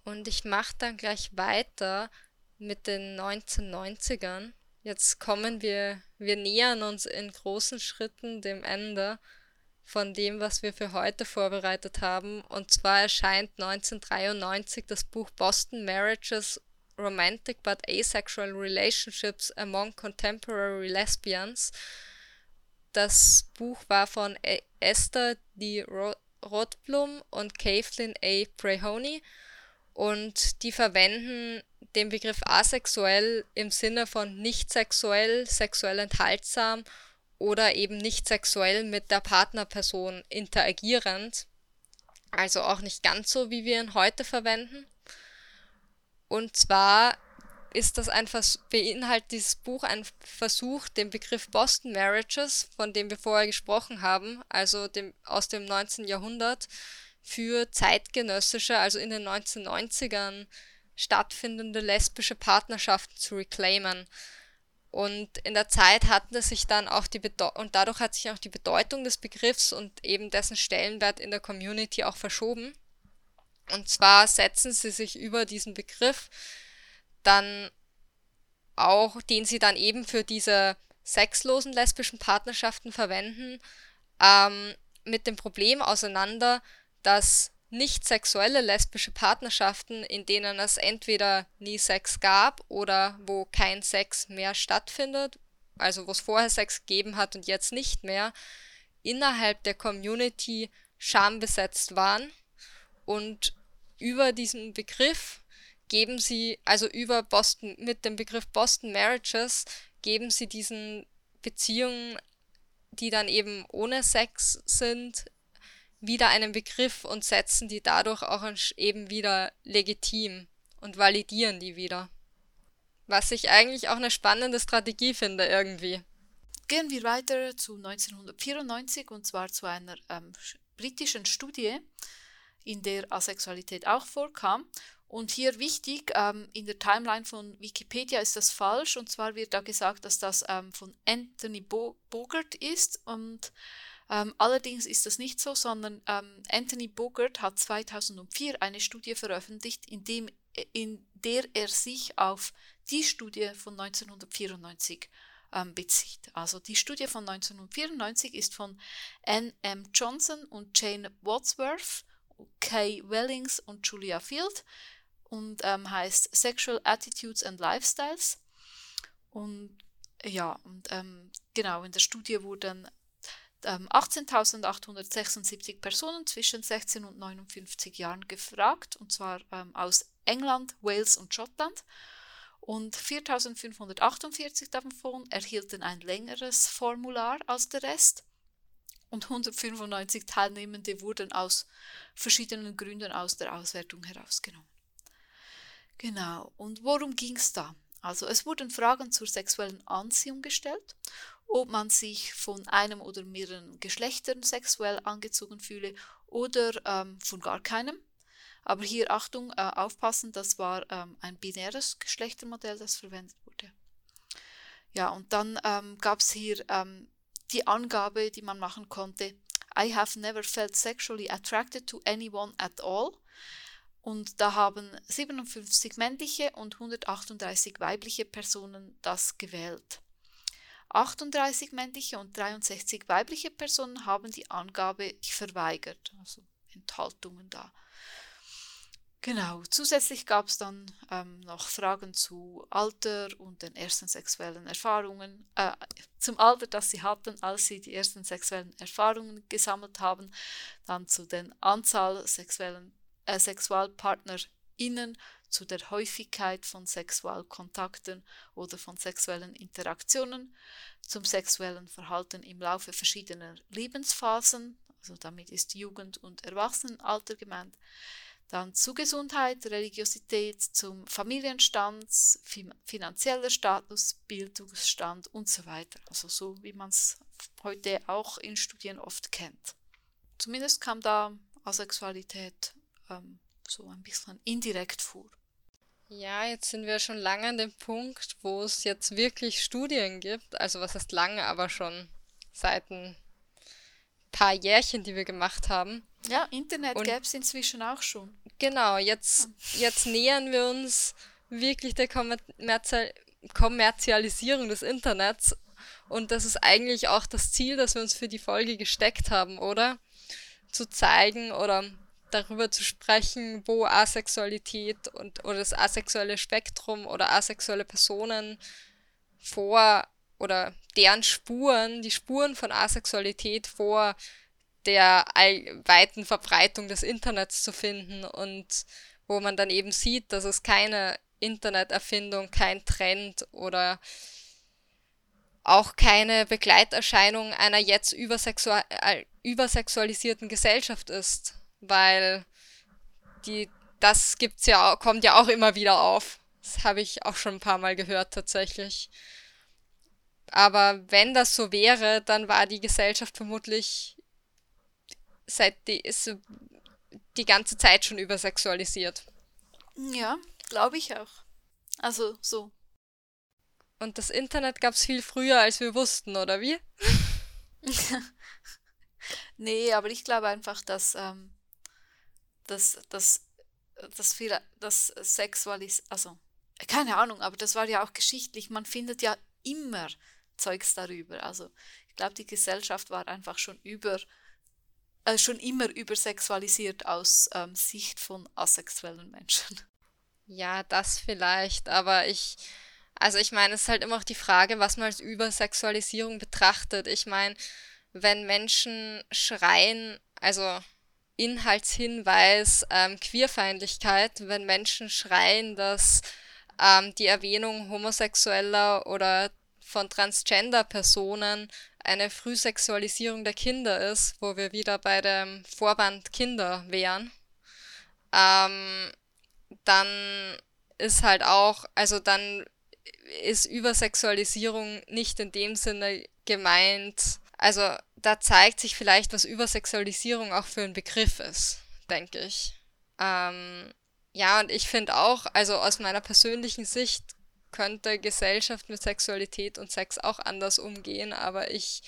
[SPEAKER 1] Und ich mache dann gleich weiter mit den 1990ern. Jetzt kommen wir, wir nähern uns in großen Schritten dem Ende von dem, was wir für heute vorbereitet haben. Und zwar erscheint 1993 das Buch Boston Marriages Romantic but Asexual Relationships Among Contemporary Lesbians. Das Buch war von e- Esther D. Rothblum und Kathleen A. Prehoney und die verwenden den Begriff asexuell im Sinne von nicht sexuell, sexuell enthaltsam oder eben nicht sexuell mit der Partnerperson interagierend. Also auch nicht ganz so, wie wir ihn heute verwenden. Und zwar ist das ein Vers beinhaltet dieses Buch ein Versuch, den Begriff Boston Marriages, von dem wir vorher gesprochen haben, also dem, aus dem 19. Jahrhundert, für zeitgenössische, also in den 1990ern stattfindende lesbische Partnerschaften zu reclaimen. Und in der Zeit hatten sich dann auch die Bedeu und dadurch hat sich auch die Bedeutung des Begriffs und eben dessen Stellenwert in der Community auch verschoben. Und zwar setzen sie sich über diesen Begriff dann auch, den sie dann eben für diese sexlosen lesbischen Partnerschaften verwenden, ähm, mit dem Problem auseinander, dass nicht sexuelle lesbische Partnerschaften, in denen es entweder nie Sex gab oder wo kein Sex mehr stattfindet, also wo es vorher Sex gegeben hat und jetzt nicht mehr, innerhalb der Community schambesetzt waren. Und über diesen Begriff geben sie, also über Boston, mit dem Begriff Boston Marriages, geben sie diesen Beziehungen, die dann eben ohne Sex sind, wieder einen Begriff und setzen die dadurch auch eben wieder legitim und validieren die wieder. Was ich eigentlich auch eine spannende Strategie finde irgendwie.
[SPEAKER 2] Gehen wir weiter zu 1994 und zwar zu einer ähm, britischen Studie, in der Asexualität auch vorkam. Und hier wichtig, ähm, in der Timeline von Wikipedia ist das falsch. Und zwar wird da gesagt, dass das ähm, von Anthony Bo Bogart ist. Und ähm, allerdings ist das nicht so, sondern ähm, Anthony Bogart hat 2004 eine Studie veröffentlicht, in, dem, in der er sich auf die Studie von 1994 ähm, bezieht. Also die Studie von 1994 ist von N. M. Johnson und Jane Wadsworth, Kay Wellings und Julia Field und ähm, heißt Sexual Attitudes and Lifestyles. Und ja, und ähm, genau, in der Studie wurden 18.876 ähm, Personen zwischen 16 und 59 Jahren gefragt, und zwar ähm, aus England, Wales und Schottland. Und 4.548 davon erhielten ein längeres Formular als der Rest. Und 195 Teilnehmende wurden aus verschiedenen Gründen aus der Auswertung herausgenommen. Genau, und worum ging es da? Also es wurden Fragen zur sexuellen Anziehung gestellt ob man sich von einem oder mehreren Geschlechtern sexuell angezogen fühle oder ähm, von gar keinem. Aber hier Achtung, äh, aufpassen, das war ähm, ein binäres Geschlechtermodell, das verwendet wurde. Ja, und dann ähm, gab es hier ähm, die Angabe, die man machen konnte. I have never felt sexually attracted to anyone at all. Und da haben 57 männliche und 138 weibliche Personen das gewählt. 38 männliche und 63 weibliche Personen haben die Angabe verweigert, also Enthaltungen da. Genau, zusätzlich gab es dann ähm, noch Fragen zu Alter und den ersten sexuellen Erfahrungen, äh, zum Alter, das sie hatten, als sie die ersten sexuellen Erfahrungen gesammelt haben, dann zu den Anzahl sexuellen, äh, SexualpartnerInnen zu der Häufigkeit von Sexualkontakten oder von sexuellen Interaktionen, zum sexuellen Verhalten im Laufe verschiedener Lebensphasen, also damit ist Jugend- und Erwachsenenalter gemeint, dann zu Gesundheit, Religiosität, zum Familienstand, finanzieller Status, Bildungsstand und so weiter. Also so wie man es heute auch in Studien oft kennt. Zumindest kam da Asexualität ähm, so ein bisschen indirekt vor.
[SPEAKER 1] Ja, jetzt sind wir schon lange an dem Punkt, wo es jetzt wirklich Studien gibt. Also was heißt lange, aber schon seit ein paar Jährchen, die wir gemacht haben.
[SPEAKER 2] Ja, Internet gäbe es inzwischen auch schon.
[SPEAKER 1] Genau, jetzt, jetzt nähern wir uns wirklich der Kommerzial Kommerzialisierung des Internets. Und das ist eigentlich auch das Ziel, das wir uns für die Folge gesteckt haben, oder? Zu zeigen oder darüber zu sprechen, wo Asexualität und oder das asexuelle Spektrum oder asexuelle Personen vor oder deren Spuren, die Spuren von Asexualität vor der weiten Verbreitung des Internets zu finden und wo man dann eben sieht, dass es keine Interneterfindung, kein Trend oder auch keine Begleiterscheinung einer jetzt übersexual äh, übersexualisierten Gesellschaft ist weil die, das gibt's ja, kommt ja auch immer wieder auf. Das habe ich auch schon ein paar Mal gehört tatsächlich. Aber wenn das so wäre, dann war die Gesellschaft vermutlich seit die, ist die ganze Zeit schon übersexualisiert.
[SPEAKER 2] Ja, glaube ich auch. Also so.
[SPEAKER 1] Und das Internet gab es viel früher, als wir wussten, oder wie?
[SPEAKER 2] nee, aber ich glaube einfach, dass ähm, das, das, das, viel, das Sexualis, also keine Ahnung, aber das war ja auch geschichtlich. Man findet ja immer Zeugs darüber. Also ich glaube, die Gesellschaft war einfach schon über, äh, schon immer übersexualisiert aus ähm, Sicht von asexuellen Menschen.
[SPEAKER 1] Ja, das vielleicht, aber ich, also ich meine, es ist halt immer auch die Frage, was man als Übersexualisierung betrachtet. Ich meine, wenn Menschen schreien, also Inhaltshinweis ähm, Queerfeindlichkeit, wenn Menschen schreien, dass ähm, die Erwähnung homosexueller oder von Transgender-Personen eine Frühsexualisierung der Kinder ist, wo wir wieder bei dem Vorband Kinder wären, ähm, dann ist halt auch, also dann ist Übersexualisierung nicht in dem Sinne gemeint, also da zeigt sich vielleicht, was Übersexualisierung auch für ein Begriff ist, denke ich. Ähm, ja, und ich finde auch, also aus meiner persönlichen Sicht könnte Gesellschaft mit Sexualität und Sex auch anders umgehen, aber ich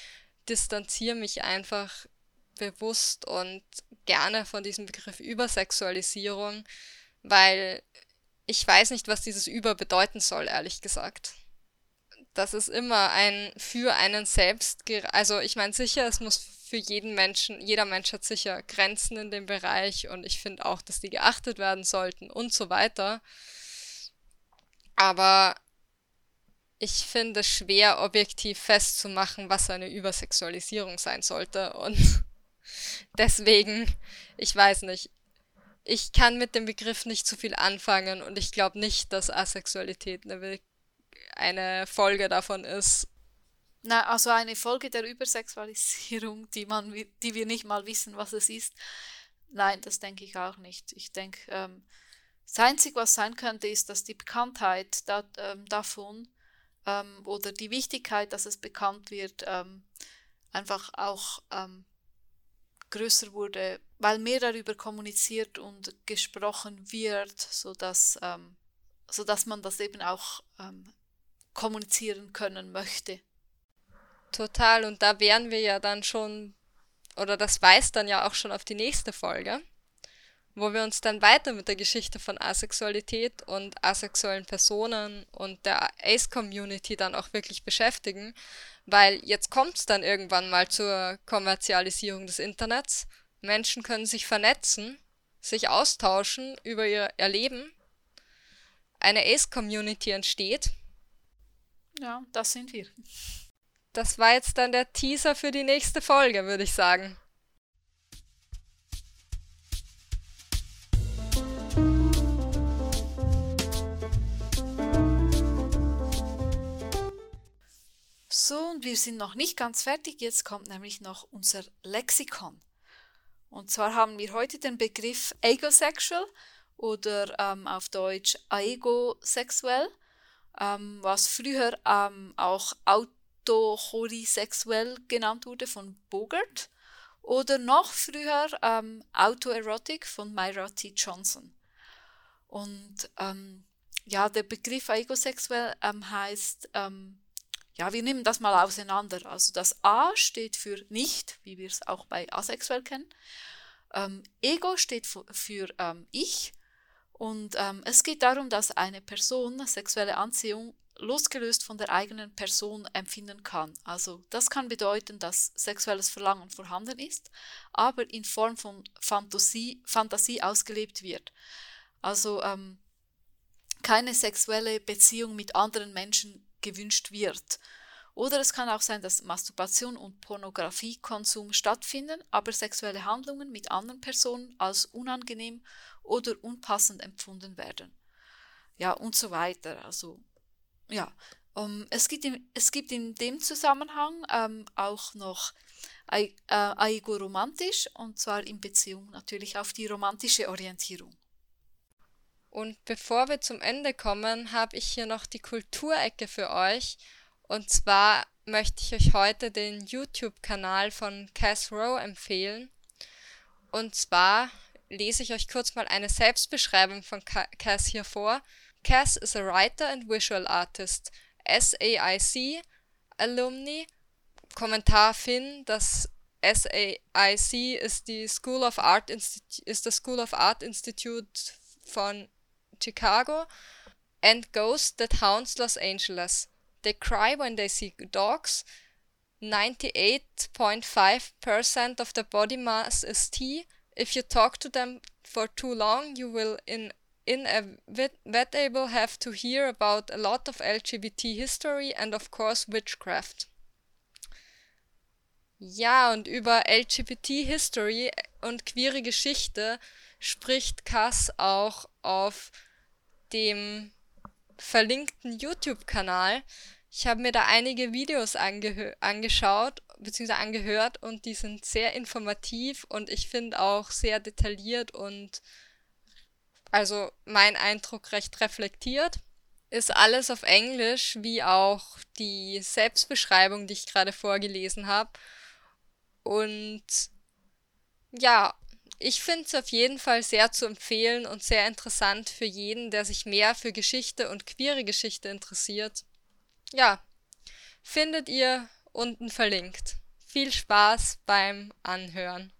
[SPEAKER 1] distanziere mich einfach bewusst und gerne von diesem Begriff Übersexualisierung, weil ich weiß nicht, was dieses Über bedeuten soll, ehrlich gesagt. Das ist immer ein für einen selbst, also ich meine sicher, es muss für jeden Menschen, jeder Mensch hat sicher Grenzen in dem Bereich und ich finde auch, dass die geachtet werden sollten und so weiter. Aber ich finde es schwer, objektiv festzumachen, was eine Übersexualisierung sein sollte. Und deswegen, ich weiß nicht, ich kann mit dem Begriff nicht zu viel anfangen und ich glaube nicht, dass Asexualität eine, eine Folge davon ist.
[SPEAKER 2] Na, also eine Folge der Übersexualisierung, die man, die wir nicht mal wissen, was es ist. Nein, das denke ich auch nicht. Ich denke, ähm, das Einzige, was sein könnte, ist, dass die Bekanntheit da, ähm, davon ähm, oder die Wichtigkeit, dass es bekannt wird, ähm, einfach auch ähm, größer wurde, weil mehr darüber kommuniziert und gesprochen wird, sodass, ähm, sodass man das eben auch ähm, kommunizieren können möchte.
[SPEAKER 1] Total, und da wären wir ja dann schon, oder das weist dann ja auch schon auf die nächste Folge, wo wir uns dann weiter mit der Geschichte von Asexualität und asexuellen Personen und der Ace-Community dann auch wirklich beschäftigen, weil jetzt kommt es dann irgendwann mal zur Kommerzialisierung des Internets. Menschen können sich vernetzen, sich austauschen über ihr Erleben. Eine Ace-Community entsteht.
[SPEAKER 2] Ja, das sind wir.
[SPEAKER 1] Das war jetzt dann der Teaser für die nächste Folge, würde ich sagen.
[SPEAKER 2] So, und wir sind noch nicht ganz fertig. Jetzt kommt nämlich noch unser Lexikon. Und zwar haben wir heute den Begriff Egosexual oder ähm, auf Deutsch aegosexuell, ähm, was früher ähm, auch autochorisexuell genannt wurde von Bogart oder noch früher ähm, Autoerotic von Myra T. Johnson. Und ähm, ja, der Begriff aegosexuell ähm, heißt ähm, ja, wir nehmen das mal auseinander. Also das A steht für nicht, wie wir es auch bei asexuell kennen. Ego steht für, für ich. Und ähm, es geht darum, dass eine Person sexuelle Anziehung losgelöst von der eigenen Person empfinden kann. Also das kann bedeuten, dass sexuelles Verlangen vorhanden ist, aber in Form von Fantasie, Fantasie ausgelebt wird. Also ähm, keine sexuelle Beziehung mit anderen Menschen gewünscht wird. Oder es kann auch sein, dass Masturbation und Pornografiekonsum stattfinden, aber sexuelle Handlungen mit anderen Personen als unangenehm oder unpassend empfunden werden. Ja, und so weiter. Also, ja. Um, ähm, es, gibt in, es gibt in dem Zusammenhang ähm, auch noch äh, Aigo-romantisch und zwar in Beziehung natürlich auf die romantische Orientierung.
[SPEAKER 1] Und bevor wir zum Ende kommen, habe ich hier noch die Kulturecke für euch. Und zwar möchte ich euch heute den YouTube-Kanal von Cass Rowe empfehlen. Und zwar lese ich euch kurz mal eine Selbstbeschreibung von Cass hier vor. Cass is a writer and visual artist, SAIC Alumni. Kommentar Finn, das SAIC ist die School of Art Institute, ist das School of Art Institute von Chicago, and ghosts that haunts Los Angeles. They cry when they see dogs. 98.5% of the body mass is T. If you talk to them for too long, you will in inevitable have to hear about a lot of LGBT history and of course witchcraft. Ja, und über LGBT-History und queere Geschichte spricht Cass auch auf dem verlinkten YouTube-Kanal. Ich habe mir da einige Videos angeschaut bzw. angehört und die sind sehr informativ und ich finde auch sehr detailliert und also mein Eindruck recht reflektiert. Ist alles auf Englisch, wie auch die Selbstbeschreibung, die ich gerade vorgelesen habe. Und ja, ich finde es auf jeden Fall sehr zu empfehlen und sehr interessant für jeden, der sich mehr für Geschichte und queere Geschichte interessiert. Ja, findet ihr unten verlinkt. Viel Spaß beim Anhören.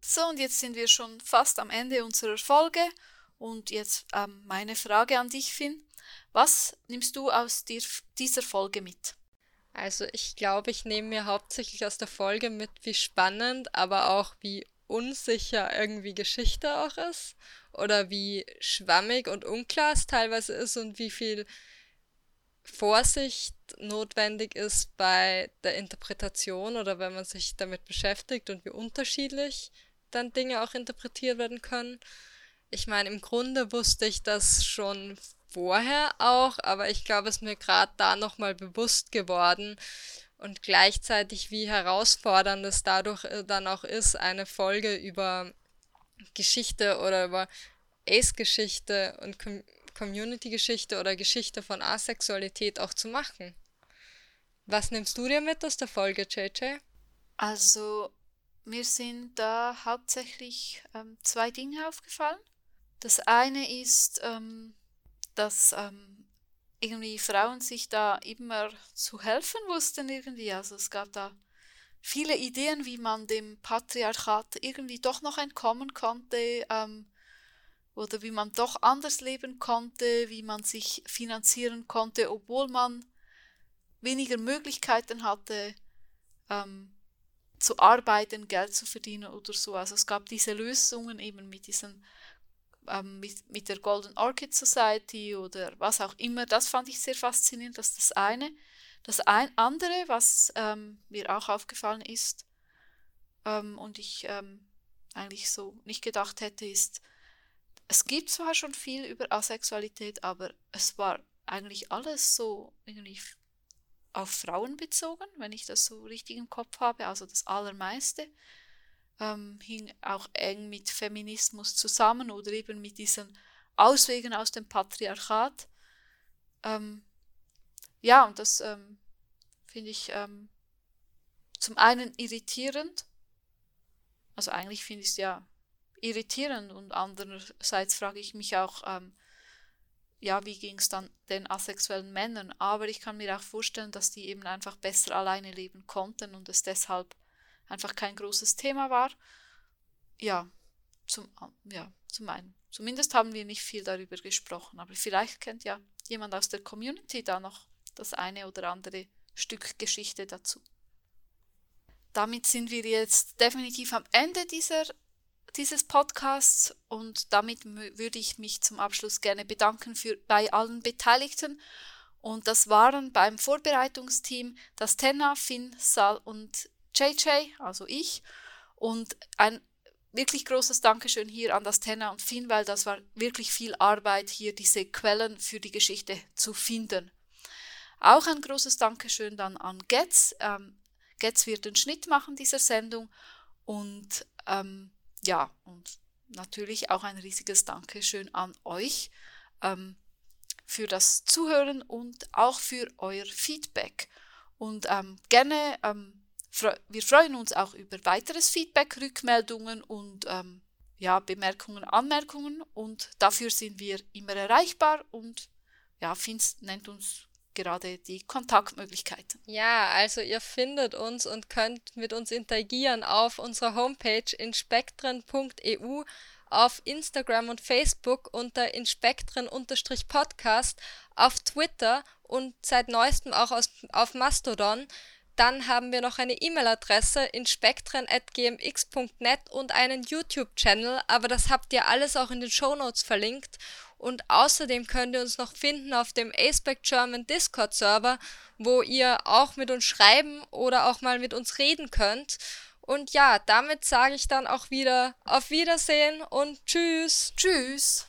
[SPEAKER 2] So, und jetzt sind wir schon fast am Ende unserer Folge. Und jetzt ähm, meine Frage an dich, Finn. Was nimmst du aus dir, dieser Folge mit?
[SPEAKER 1] Also ich glaube, ich nehme mir hauptsächlich aus der Folge mit, wie spannend, aber auch wie unsicher irgendwie Geschichte auch ist. Oder wie schwammig und unklar es teilweise ist und wie viel Vorsicht notwendig ist bei der Interpretation oder wenn man sich damit beschäftigt und wie unterschiedlich dann Dinge auch interpretiert werden können. Ich meine, im Grunde wusste ich das schon vorher auch, aber ich glaube, es ist mir gerade da nochmal bewusst geworden und gleichzeitig, wie herausfordernd es dadurch äh, dann auch ist, eine Folge über Geschichte oder über Ace-Geschichte und Com Community-Geschichte oder Geschichte von Asexualität auch zu machen. Was nimmst du dir mit aus der Folge, JJ?
[SPEAKER 2] Also, mir sind da hauptsächlich ähm, zwei Dinge aufgefallen. Das eine ist, ähm, dass ähm, irgendwie Frauen sich da immer zu helfen wussten irgendwie. Also es gab da viele Ideen, wie man dem Patriarchat irgendwie doch noch entkommen konnte ähm, oder wie man doch anders leben konnte, wie man sich finanzieren konnte, obwohl man weniger Möglichkeiten hatte, ähm, zu arbeiten, Geld zu verdienen oder so. Also es gab diese Lösungen eben mit diesen ähm, mit, mit der Golden Orchid Society oder was auch immer. Das fand ich sehr faszinierend, das ist das eine. Das ein, andere, was ähm, mir auch aufgefallen ist ähm, und ich ähm, eigentlich so nicht gedacht hätte, ist, es gibt zwar schon viel über Asexualität, aber es war eigentlich alles so irgendwie auf Frauen bezogen, wenn ich das so richtig im Kopf habe, also das Allermeiste ähm, hing auch eng mit Feminismus zusammen oder eben mit diesen Auswegen aus dem Patriarchat. Ähm, ja, und das ähm, finde ich ähm, zum einen irritierend. Also eigentlich finde ich es ja irritierend und andererseits frage ich mich auch, ähm, ja, wie ging es dann den asexuellen Männern? Aber ich kann mir auch vorstellen, dass die eben einfach besser alleine leben konnten und es deshalb einfach kein großes Thema war. Ja, zum, ja, zum einen. Zumindest haben wir nicht viel darüber gesprochen, aber vielleicht kennt ja jemand aus der Community da noch das eine oder andere Stück Geschichte dazu. Damit sind wir jetzt definitiv am Ende dieser, dieses Podcasts und damit würde ich mich zum Abschluss gerne bedanken für, bei allen Beteiligten. Und das waren beim Vorbereitungsteam das Tenna, Finn, Sal und JJ, also ich. Und ein wirklich großes Dankeschön hier an das Tenna und Finn, weil das war wirklich viel Arbeit, hier diese Quellen für die Geschichte zu finden. Auch ein großes Dankeschön dann an Getz. Ähm, Getz wird den Schnitt machen dieser Sendung und ähm, ja, und natürlich auch ein riesiges Dankeschön an euch ähm, für das Zuhören und auch für euer Feedback. Und ähm, gerne ähm, wir freuen uns auch über weiteres Feedback, Rückmeldungen und ähm, ja, Bemerkungen, Anmerkungen und dafür sind wir immer erreichbar und ja, Fins nennt uns gerade die Kontaktmöglichkeiten.
[SPEAKER 1] Ja, also ihr findet uns und könnt mit uns interagieren auf unserer Homepage inspektren.eu, auf Instagram und Facebook unter inspektren-podcast, auf Twitter und seit neuestem auch aus, auf Mastodon Dann haben wir noch eine E-Mail-Adresse inspektren.gmx.net und einen YouTube-Channel, aber das habt ihr alles auch in den Show Notes verlinkt. Und außerdem könnt ihr uns noch finden auf dem Aspec German Discord Server, wo ihr auch mit uns schreiben oder auch mal mit uns reden könnt. Und ja, damit sage ich dann auch wieder auf Wiedersehen und tschüss.
[SPEAKER 2] Tschüss.